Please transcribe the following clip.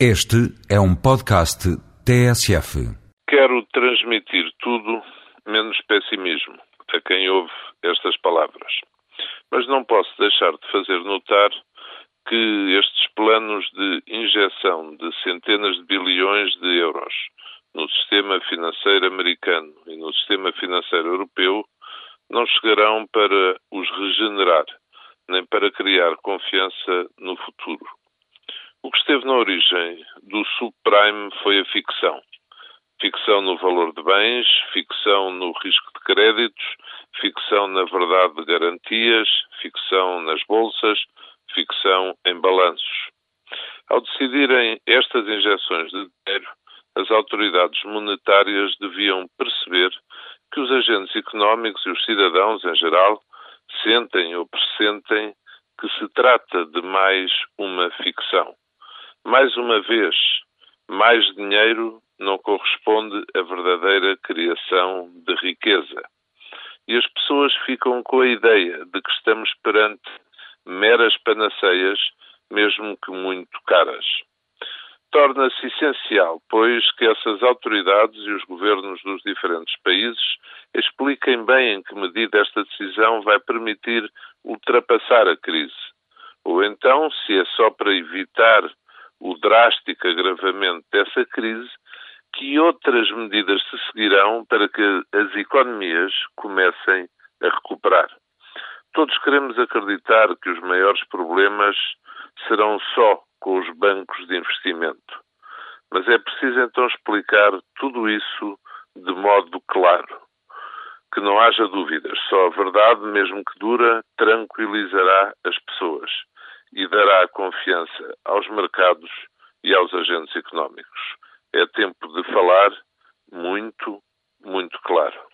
Este é um podcast TSF. Quero transmitir tudo menos pessimismo a quem ouve estas palavras. Mas não posso deixar de fazer notar que estes planos de injeção de centenas de bilhões de euros no sistema financeiro americano e no sistema financeiro europeu não chegarão para os regenerar, nem para criar confiança no futuro. Na origem do subprime foi a ficção. Ficção no valor de bens, ficção no risco de créditos, ficção na verdade de garantias, ficção nas bolsas, ficção em balanços. Ao decidirem estas injeções de dinheiro, as autoridades monetárias deviam perceber que os agentes económicos e os cidadãos em geral sentem ou pressentem que se trata de mais uma ficção. Mais uma vez, mais dinheiro não corresponde à verdadeira criação de riqueza. E as pessoas ficam com a ideia de que estamos perante meras panaceias, mesmo que muito caras. Torna-se essencial, pois, que essas autoridades e os governos dos diferentes países expliquem bem em que medida esta decisão vai permitir ultrapassar a crise. Ou então, se é só para evitar o drástico agravamento dessa crise, que outras medidas se seguirão para que as economias comecem a recuperar. Todos queremos acreditar que os maiores problemas serão só com os bancos de investimento. Mas é preciso então explicar tudo isso de modo claro. Que não haja dúvidas, só a verdade, mesmo que dura, tranquilizará as pessoas e dará confiança aos mercados e aos agentes económicos. É tempo de falar muito, muito claro.